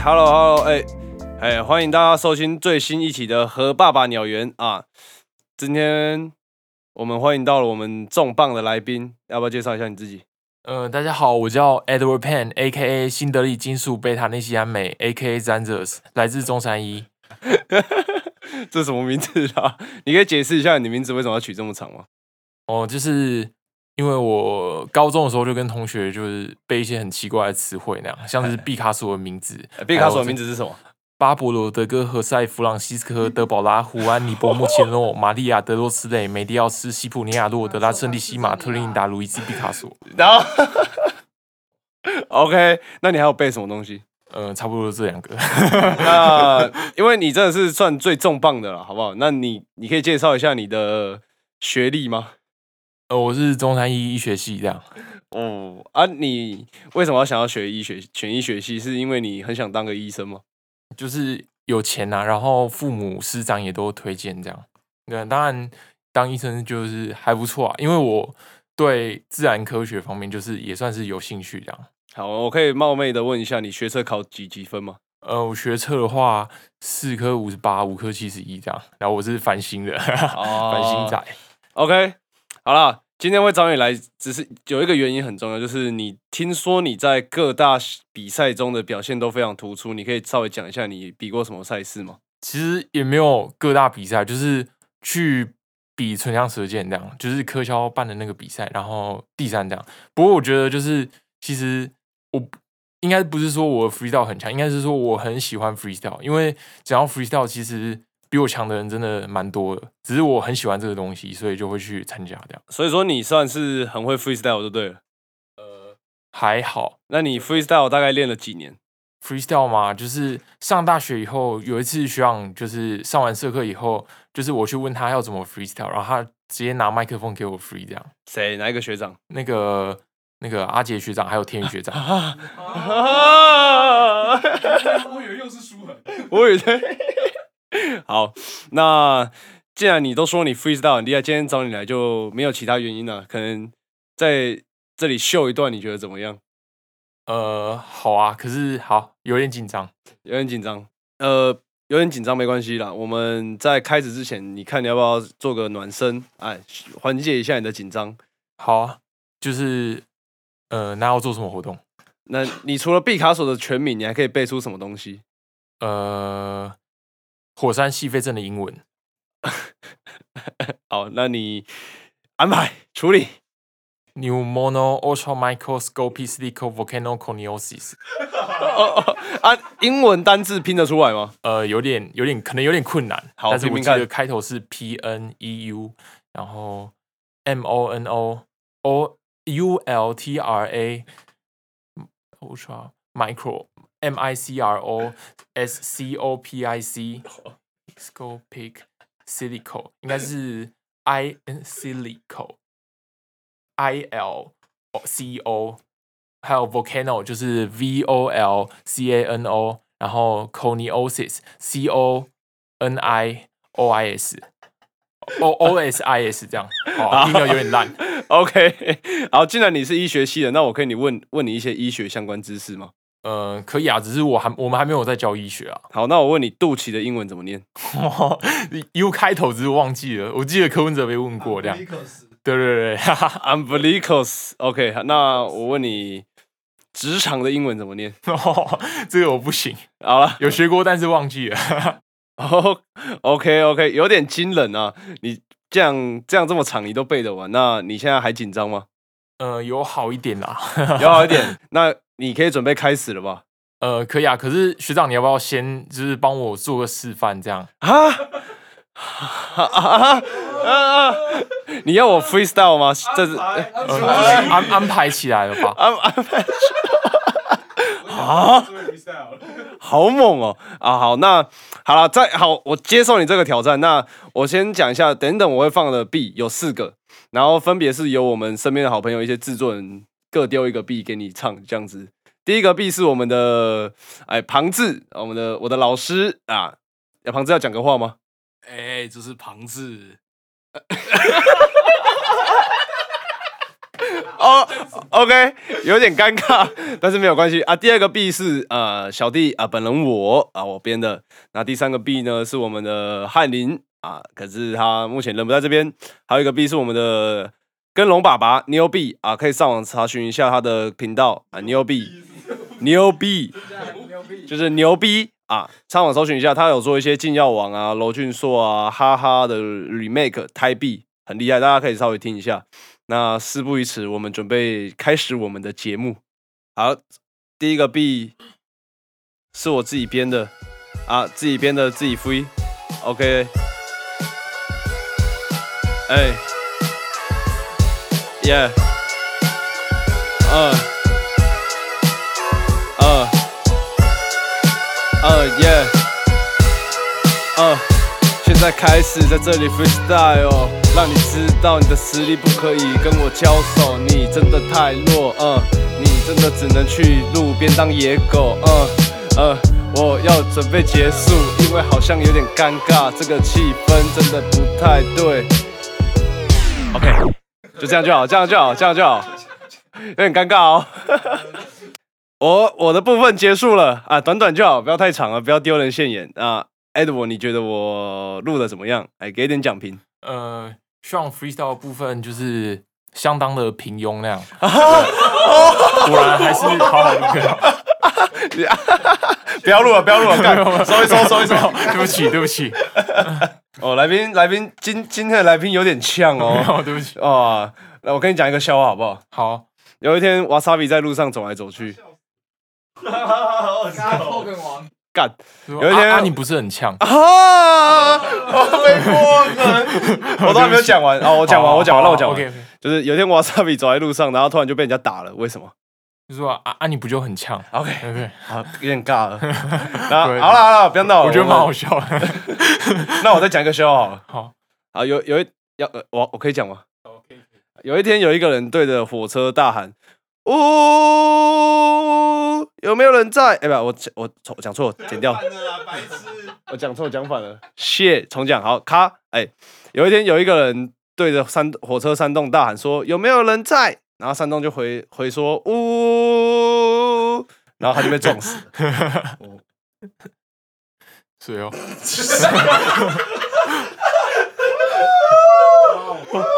哎，Hello Hello，哎哎，欢迎大家收听最新一期的《和爸爸鸟园》啊！今天我们欢迎到了我们重磅的来宾，要不要介绍一下你自己？呃，大家好，我叫 Edward Pan，A.K.A. 新德里金属贝塔内西安美，A.K.A. Zanzers，来自中山一。这什么名字啊？你可以解释一下你名字为什么要取这么长吗？哦，就是因为我高中的时候就跟同学就是背一些很奇怪的词汇，那样像是毕卡索的名字。毕卡索的名字是什么？巴勃罗、德哥、何塞、弗朗西斯科、德保拉、胡安、尼伯、莫切诺、玛利亚、德洛斯雷、梅迪奥斯、西普尼亚洛、德拉圣利西马、特琳达、路易斯、毕卡索。然后，OK，那你还有背什么东西？呃，差不多这两个。那因为你真的是算最重磅的了，好不好？那你你可以介绍一下你的学历吗？呃，我是中山医医学系这样。哦啊，你为什么要想要学医学、选医学系？是因为你很想当个医生吗？就是有钱呐，然后父母师长也都推荐这样。对，当然当医生就是还不错啊，因为我对自然科学方面就是也算是有兴趣这样。好，我可以冒昧的问一下，你学车考几几分吗？呃，我学车的话，四科五十八，五科七十一这样。然后我是繁星的，繁星仔。OK，好了。今天会找你来，只是有一个原因很重要，就是你听说你在各大比赛中的表现都非常突出，你可以稍微讲一下你比过什么赛事吗？其实也没有各大比赛，就是去比唇枪舌剑这样，就是科肖办的那个比赛，然后第三这样。不过我觉得就是其实我应该不是说我 freestyle 很强，应该是说我很喜欢 freestyle，因为只要 freestyle 其实。比我强的人真的蛮多的，只是我很喜欢这个东西，所以就会去参加这样。所以说你算是很会 freestyle 就对了。呃，还好。那你 freestyle 大概练了几年？freestyle 嘛，就是上大学以后有一次学长就是上完社课以后，就是我去问他要怎么 freestyle，然后他直接拿麦克风给我 free 这样。谁？哪一个学长？那个那个阿杰学长，还有天宇学长。我以为又是舒恒，我以为。好，那既然你都说你 freestyle 很厉害，今天找你来就没有其他原因了。可能在这里秀一段，你觉得怎么样？呃，好啊，可是好有点紧张，有点紧张。呃，有点紧张没关系啦。我们在开始之前，你看你要不要做个暖身，哎，缓解一下你的紧张？好啊，就是呃，那要做什么活动？那你除了毕卡索的全名，你还可以背出什么东西？呃。火山细肺症的英文，好，那你安排处理。Pneumono ultramicroscopic silicon volcanoconiosis。啊，英文单字拼得出来吗？呃，有点，有点，可能有点困难。好，但是我记得开头是 P N E U，然后 M O N O O U L T R A ultra micro。M I C R O S C O P I C scopic silico 应该是 I N silico I L C O 还有 volcano 就是 V O L C A N O 然后 coniosis C O N I O I S O O S I S 这样，哦，听的有点烂。OK，好，既然你是医学系的，那我可以你问问你一些医学相关知识吗？呃，可以啊，只是我还我们还没有在教医学啊。好，那我问你，肚脐的英文怎么念？U 开头只是忘记了，我记得柯文哲被问过这样。对对对，umbilicus。OK，那我问你，直肠的英文怎么念？这个我不行。好了，有学过，但是忘记了。哦，OK OK，有点惊人啊！你这样这样这么长，你都背得完？那你现在还紧张吗？呃，有好一点啦，有好一点。那你可以准备开始了吧？呃，可以啊。可是学长，你要不要先就是帮我做个示范，这样啊？啊啊！你要我 freestyle 吗？这是安安排起来了吧？安安排。啊！好猛哦！啊，好，那好了，再好，我接受你这个挑战。那我先讲一下，等等我会放的 B 有四个，然后分别是由我们身边的好朋友一些制作人。各丢一个币给你唱，这样子。第一个币是我们的哎庞志，我们的我的老师啊，庞志要讲个话吗？哎，这是庞志。哦，OK，有点尴尬，但是没有关系啊。第二个 B 是呃小弟啊，本人我啊我编的。那第三个 B 呢是我们的翰林啊，可是他目前人不在这边。还有一个 B 是我们的跟龙爸爸牛 B 啊，可以上网查询一下他的频道啊，牛 B 牛 B 就是牛逼啊，上网搜寻一下，他有做一些禁药王啊、娄俊硕啊、哈哈的 remake 胎 B 很厉害，大家可以稍微听一下。那事不宜迟，我们准备开始我们的节目。好，第一个 B 是我自己编的啊，自己编的自己 free。OK，哎，Yeah，嗯，嗯，嗯，Yeah，嗯，现在开始在这里 freestyle，哦让你知道你的实力不可以跟我交手，你真的太弱，嗯，你真的只能去路边当野狗，嗯，呃，我要准备结束，因为好像有点尴尬，这个气氛真的不太对。OK，就这样就好，这样就好，这样就好，有点尴尬哦。我我的部分结束了啊，短短就好，不要太长了，不要丢人现眼啊。Edward，你觉得我录的怎么样？哎，给点奖评。呃，上 freestyle 的部分就是相当的平庸那样，果然还是好好录的。不要录了，不要录了，干，收一收，收一收。对不起，对不起，哦，来宾，来宾，今今天的来宾有点呛哦。对不起。哦，那我跟你讲一个笑话好不好？好，有一天，瓦萨比在路上走来走去，破梗王，干有有一天啊，你不是很呛？啊，我被破梗，我都还没有讲完啊，我讲完，我讲完，让我讲完。OK，就是有一天瓦萨比走在路上，然后突然就被人家打了，为什么就说啊啊，你不就很呛？OK，？OK，好，有点尬了。然后好了好了，不要闹了，我觉得蛮好笑的。那我再讲一个笑话好了。好，好，有有一要呃，我我可以讲吗？有一天有一个人对着火车大喊：“呜，有没有人在？”哎，不，我讲我我讲错，剪掉。我讲错，讲反了。谢，重讲。好，咔。哎，有一天有一个人对着山火车山洞大喊说：“有没有人在？”然后山洞就回回说：“呜。”然后他就被撞死了。是哦，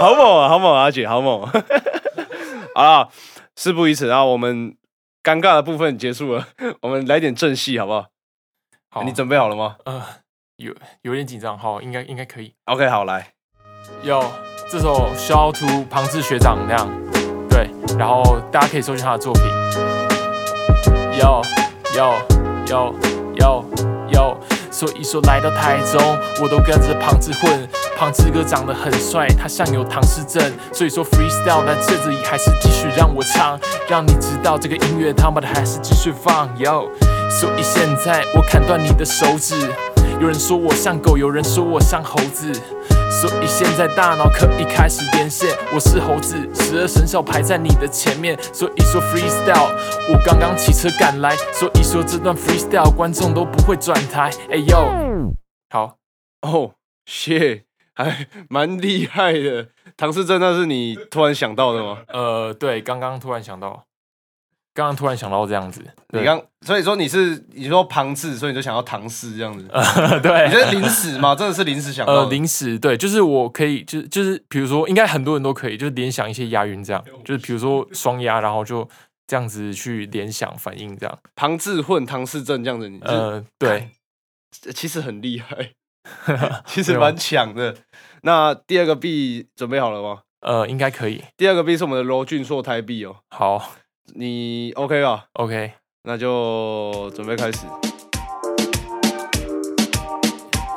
好猛啊，好猛啊，阿姐，好猛、啊！好啦，事不宜迟啊，我们尴尬的部分结束了，我们来点正戏好不好？好，你准备好了吗呃有有点紧张，好，应该应该可以。？OK，好，来，有这首《Shout to 庞志学长》那样，然后大家可以搜寻他的作品。有有有有有，所以说来到台中，我都跟着庞志混。庞志哥长得很帅，他像有唐氏症，所以说 freestyle 在这里还是继续让我唱，让你知道这个音乐他妈的还是继续放。有，所以现在我砍断你的手指。有人说我像狗，有人说我像猴子，所以现在大脑可以开始连线。我是猴子，十二生肖排在你的前面，所以说 freestyle。我刚刚骑车赶来，所以说这段 freestyle 观众都不会转台。哎呦，好，哦，谢，还蛮厉害的。唐诗真的是你突然想到的吗？呃，对，刚刚突然想到，刚刚突然想到这样子，你刚，所以说你是你说庞氏，所以你就想要唐诗这样子。呃 对，你觉得临时吗？真的是临时想到呃，的。临时对，就是我可以，就是就是，比如说，应该很多人都可以，就是联想一些押韵这样，就是比如说双押，然后就这样子去联想反应这样。庞氏混唐氏症这样子，你呃，呃，对，其实很厉害，其实蛮强的。那第二个币准备好了吗？呃，应该可以。第二个币是我们的罗俊硕台币哦，好你 OK 吧？，OK，那就准备开始。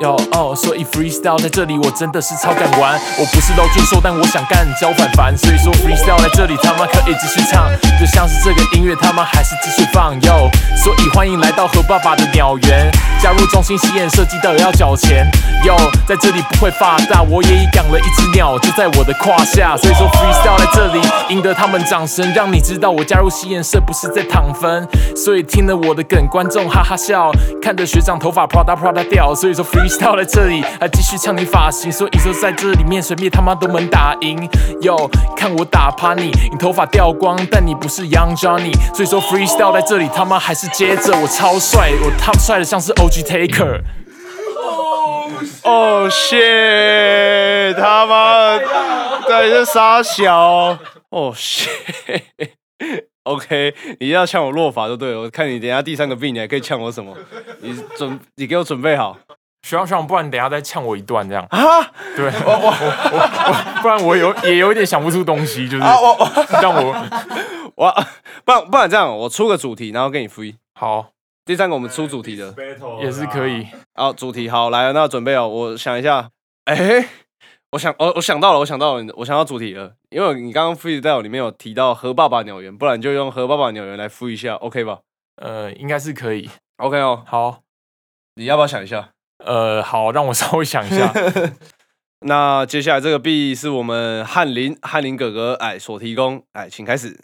有哦，所以 freestyle 在这里我真的是超敢玩。我不是楼俊硕，但我想干焦反凡，所以说 freestyle 在这里他妈可以继续唱，就像是这个音乐他妈还是继续放哟。所以欢迎来到和爸爸的鸟园，加入中心洗眼设计的要缴钱哟。在这里不会发大，我也已养了一只鸟，就在我的胯下。所以说 freestyle 在这里赢得他们掌声，让你知道我加入洗眼社不是在躺分。所以听了我的梗，观众哈哈笑，看着学长头发 Prada Prada 掉，所以说 freestyle freestyle。freestyle 在这里，还继续呛你发型，所以说在这里面随便他妈都能打赢。Yo，看我打趴你，你头发掉光，但你不是 Young Johnny，所以说 freestyle 在这里他妈还是接着我超帅，我 top 帅的像是 OG Taker。哦，shit！他妈的，对，这傻小。哦，shit！OK，你要呛我落法就对了。我看你等下第三个 B，你还可以呛我什么？你准，你给我准备好学长学长，不然你等一下再呛我一段这样。啊！对，我我我我，不然我有也有一点想不出东西，就是啊，我我让我 我，不然不然这样，我出个主题，然后跟你 free。好第三个我们出主题的，也是可以。好，主题好来了，那准备哦，我想一下，哎、我想，我我想到了，我想到了，我想到主题了，因为你刚刚 freestyle 里面有提到和爸爸鸟园，不然你就用和爸爸鸟园来 free 一下，OK 吧呃，应该是可以。？OK 哦，好，你要不要想一下？呃，好，让我 稍微想一下。那接下来这个币是我们翰林翰林哥哥哎所提供，哎，请开始。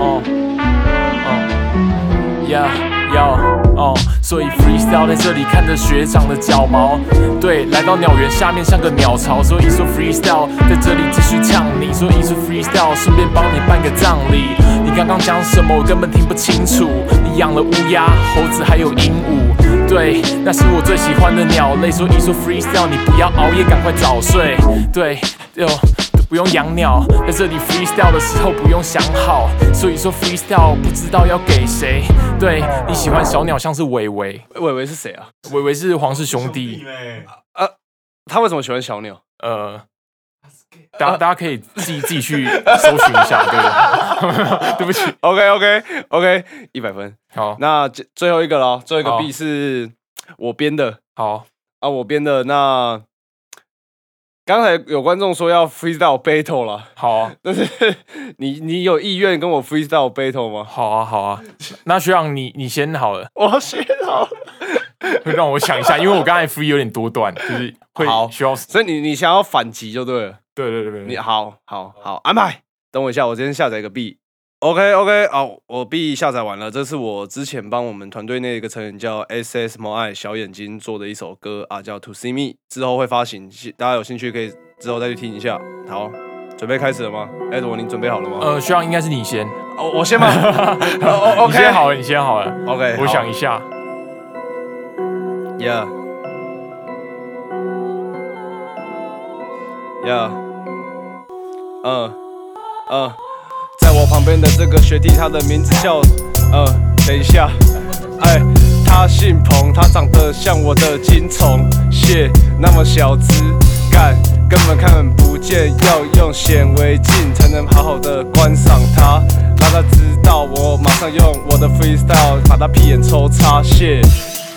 哦，哦，Yeah，要哦，所以 freestyle 在这里看着学长的脚毛，对，来到鸟园下面像个鸟巢，所以说 freestyle 在这里继续呛你，所以说 freestyle 顺便帮你办个葬礼。你刚刚讲什么我根本听不清楚，你养了乌鸦、猴子还有鹦鹉，对，那是我最喜欢的鸟类，所以说 freestyle 你不要熬夜，赶快早睡，对，哟。不用养鸟，在这里 freestyle 的时候不用想好，所以说 freestyle 不知道要给谁。对你喜欢小鸟像是伟伟，伟伟是谁啊？伟伟是皇室兄弟，呃他为什么喜欢小鸟？呃，大家大家可以自己自己去搜寻一下，对，对不起，OK OK OK，一百分。好那最最后一个咯，最后一个 B 是我编的好，啊，我编的。那刚才有观众说要 freestyle battle 了，好啊，但是你你有意愿跟我 freestyle battle 吗？好啊，好啊，那学长你你先好了，我先好，会让我想一下，因为我刚才 free 有点多段，就是会好。需要，所以你你想要反击就对了。对对对对，你好好好。安排，等我一下，我今天下载一个 B。OK OK，哦，我 B 下载完了，这是我之前帮我们团队内一个成员叫 SS m o i 小眼睛做的一首歌啊，叫 To See Me，之后会发行，大家有兴趣可以之后再去听一下。好，准备开始了吗？艾朵，你准备好了吗？呃，希望应该是你先，哦，我先吧？哦你 OK，先好了，你先好了，，OK，我想一下。，Yeah，Yeah，嗯嗯，在我旁边的这个学弟，他的名字叫，呃，等一下，哎，他姓彭，他长得像我的金虫，谢，那么小只，干，根本看不见，要用显微镜才能好好的观赏它，让他知道我马上用我的 freestyle 把他屁眼抽插，谢，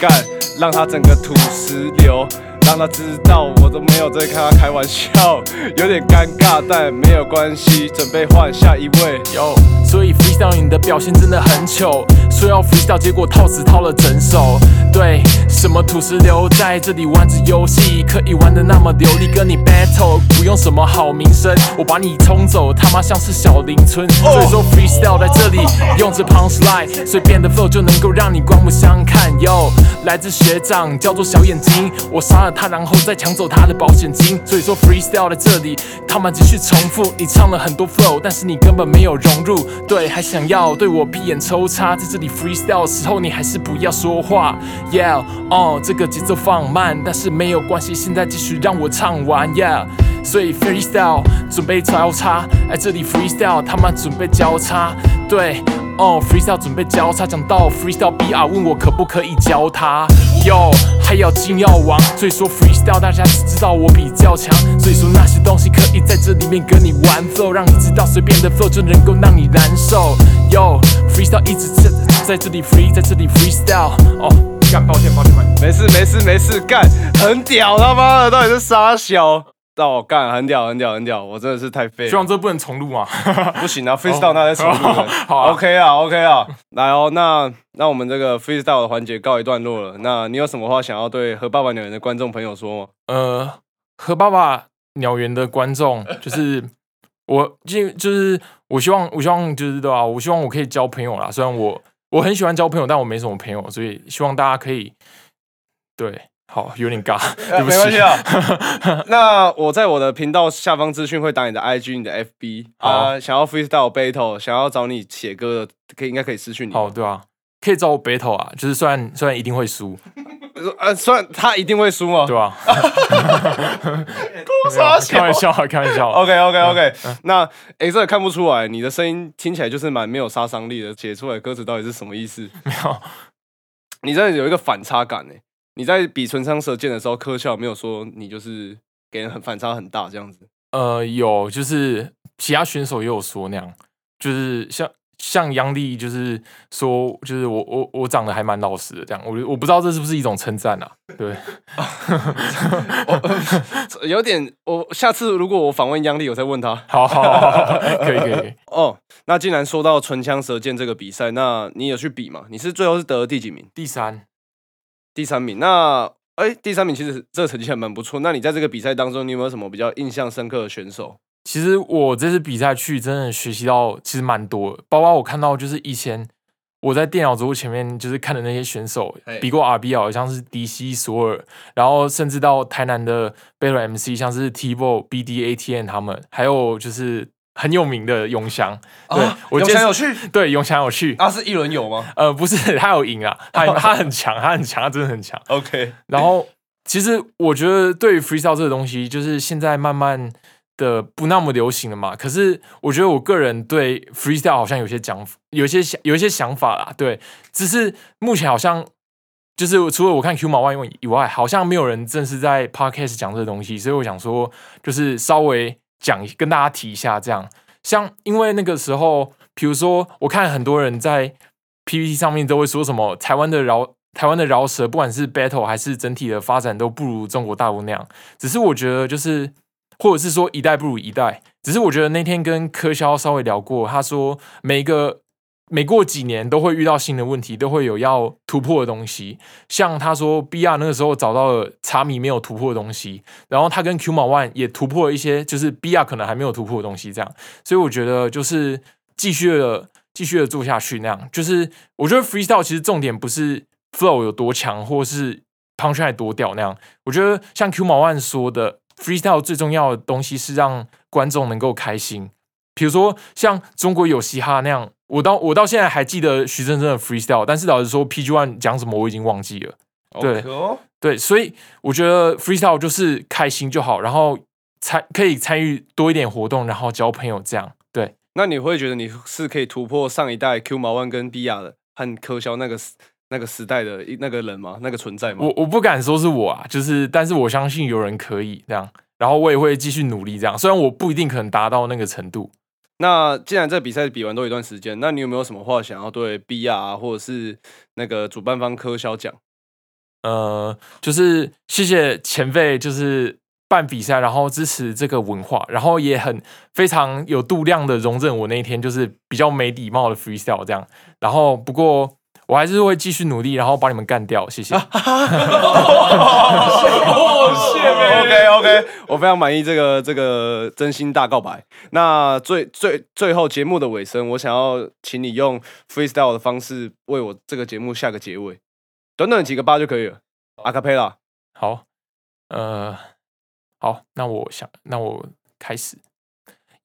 干，让他整个土石流。让他知道我都没有在跟他开玩笑，有点尴尬，但没有关系，准备换下一位。Yo，，所以 freestyle 你的表现真的很糗，说要 freestyle，结果套词套了整首。对，什么土石流在这里玩着游戏，可以玩的那么流利，跟你 battle 不用什么好名声，我把你冲走，他妈像是小林村。所以说 freestyle 在这里用着 punch line，随便的 flow 就能够让你刮目相看。哟，来自学长叫做小眼睛，我杀了他，然后再抢走他的保险金。所以说 freestyle 在这里，他们继续重复，你唱了很多 flow，但是你根本没有融入。对，还想要对我闭眼抽插，在这里 freestyle 的时候，你还是不要说话。Yeah，哦，这个节奏放慢，但是没有关系，现在继续让我唱完。Yeah。所以 freestyle 准备交叉，哎，这里 freestyle 他们准备交叉，对，哦，freestyle 准备交叉，讲到 freestyle BR 问我可不可以教他，Yo，还要金药王，所以说 freestyle 大家只知道我比较强，所以说那些东西可以在这里面跟你玩 flow，让你知道随便的 flow 就能够让你难受，Yo，freestyle 一直在在这里 free，在这里 freestyle，哦，干，抱歉抱歉抱歉。没事没事没事，干，很屌他妈的，到底是傻小？到我干，很屌很屌很屌，我真的是太废了，希望这不能重录嘛。不行啊，freestyle 那在重录的好啊 OK 啊 OK 啊，来哦，那那我们这个 freestyle 的环节告一段落了，那你有什么话想要对和爸爸鸟人的观众朋友说吗？呃，和爸爸鸟园的观众，就是 我，就就是我希望，我希望就是对吧、我希望我可以交朋友啦。虽然我我很喜欢交朋友，但我没什么朋友，所以希望大家可以对好有点尬。没关系啊。那我在我的频道下方资讯会打你的 IG、你的 FB 啊，好想要 freestyle battle，想要找你写歌的，可以应该可以私讯你。哦，对啊，可以找我 battle 啊，就是虽然虽然一定会输，呃，虽然他一定会输吗？对吧、傻开玩笑啊，开玩笑啊。OK OK OK，、那诶，这个看不出来，你的声音听起来就是蛮没有杀伤力的，写出来的歌词到底是什么意思？没有，你真的有一个反差感诶。你在比唇枪舌剑的时候，科校没有说你就是给人很反差很大这样子。呃，有就是其他选手也有说那样，就是像像杨丽，就是说，就是我我我长得还蛮老实的这样，我我不知道这是不是一种称赞啊？对，有点，我下次如果我访问杨丽，我再问他。好好好好，可以可以可以。哦，那既然说到唇枪舌剑这个比赛，那你有去比吗？你是最后是得了第几名？第三，第三名。那哎，第三名其实这个成绩还蛮不错。那你在这个比赛当中，你有没有什么比较印象深刻的选手？其实我这次比赛去真的学习到其实蛮多的，包括我看到就是以前我在电脑桌前面就是看的那些选手比过 RBL，好像是迪西索尔，然后甚至到台南的 Battle MC，像是 T-Bo、BD、ATN 他们，还有就是很有名的永祥，对、啊我永祥有去对永祥有去，啊，是一轮游吗呃，不是他有赢啊，他他很强，他很强，他真的很强。？OK，然后其实我觉得对于 freestyle 这个东西，就是现在慢慢的不那么流行了嘛。可是我觉得我个人对 freestyle 好像有些讲，有些想有一些想法啦。对，只是目前好像就是除了我看 Q 毛万用以外，好像没有人正式在 podcast 讲这个东西，所以我想说，就是稍微讲跟大家提一下这样。像因为那个时候，比如说我看很多人在 PPT 上面都会说什么台湾的饶台湾的饶舌，不管是 battle 还是整体的发展都不如中国大陆那样。只是我觉得就是，或者是说一代不如一代。只是我觉得那天跟柯肖稍微聊过，他说每一个每过几年都会遇到新的问题，都会有要突破的东西。像他说 B R 那个时候找到了茶米没有突破的东西，然后他跟 Q 毛 One 也突破了一些，就是 B R 可能还没有突破的东西，这样。所以我觉得就是继续的继续的做下去那样。就是我觉得 freestyle 其实重点不是 flow 有多强，或是 punchline 多屌那样。我觉得像 Q 毛 One 说的，freestyle 最重要的东西是让观众能够开心。比如说像中国有嘻哈那样，我到我到现在还记得徐真真的 freestyle，但是老实说 PG One 讲什么我已经忘记了。对对，所以我觉得 freestyle 就是开心就好，然后参可以参与多一点活动，然后交朋友这样。对，那你会觉得你是可以突破上一代 Q 毛万跟 B R 的和柯肖那个时那个时代的一那个人吗？那个存在吗？我我不敢说是我啊，就是但是我相信有人可以这样，然后我也会继续努力这样，虽然我不一定可能达到那个程度。那既然这比赛比完都一段时间，那你有没有什么话想要对 B R 或者是那个主办方科肖讲？呃，就是谢谢前辈，就是办比赛，然后支持这个文化，然后也很非常有度量的容忍我那一天就是比较没礼貌的 freestyle 这样，然后不过我还是会继续努力，然后把你们干掉，谢谢。哦，谢 OK OK，我非常满意这个这个真心大告白。那最最最后节目的尾声，我想要请你用 freestyle 的方式为我这个节目下个结尾，短短几个八就可以了。阿卡贝拉，好，呃，好，那我想，那我开始。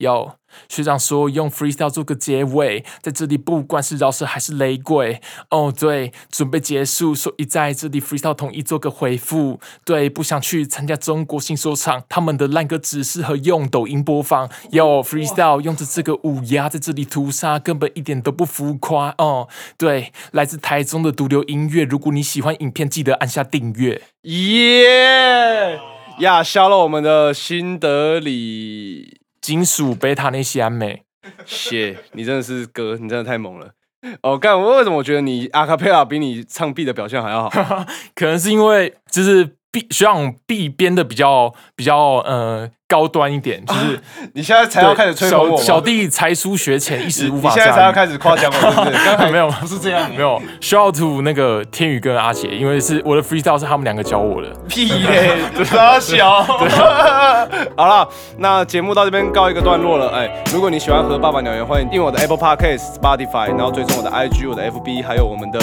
要学长说用 freestyle 做个结尾，在这里不管是饶舌还是雷鬼，哦对，准备结束，所以在这里 freestyle 统一做个回复。对，不想去参加中国新说唱，他们的烂歌只适合用抖音播放。有 freestyle 用着这个五牙在这里屠杀，根本一点都不浮夸。哦，对，来自台中的毒瘤音乐，如果你喜欢影片，记得按下订阅。耶呀！消了我们的新德里，金属贝塔内西安美，谢你真的是哥，你真的太猛了。哦，干！我为什么我觉得你阿卡贝拉比你唱 B 的表现还要好？可能是因为就是必学长必编的比较比较呃高端一点，就是你现在才要开始吹捧我小小弟才疏学浅，一时无法你。现在才要开始夸奖我，是不是？刚才没有不是这样，没有，shout out to 那个天宇跟阿杰，因为是我的 freestyle 是他们两个教我的。屁嘞，傻小。好了，那节目到这边告一个段落了。哎，如果你喜欢和爸爸鸟园，欢迎订阅我的 Apple Podcast、Spotify，然后追踪我的 IG、我的 FB，还有我们的。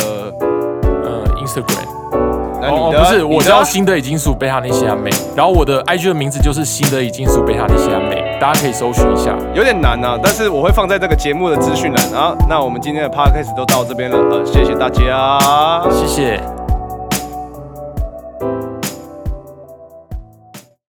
呃，Instagram 那你的哦不是，我你的叫新的已经属贝塔尼西亚妹，然后我的 IG 的名字就是新的已经属贝塔尼西亚妹，大家可以搜寻一下。有点难啊，但是我会放在这个节目的资讯栏啊。那我们今天的 Podcast 都到这边了，呃，谢谢大家。谢谢。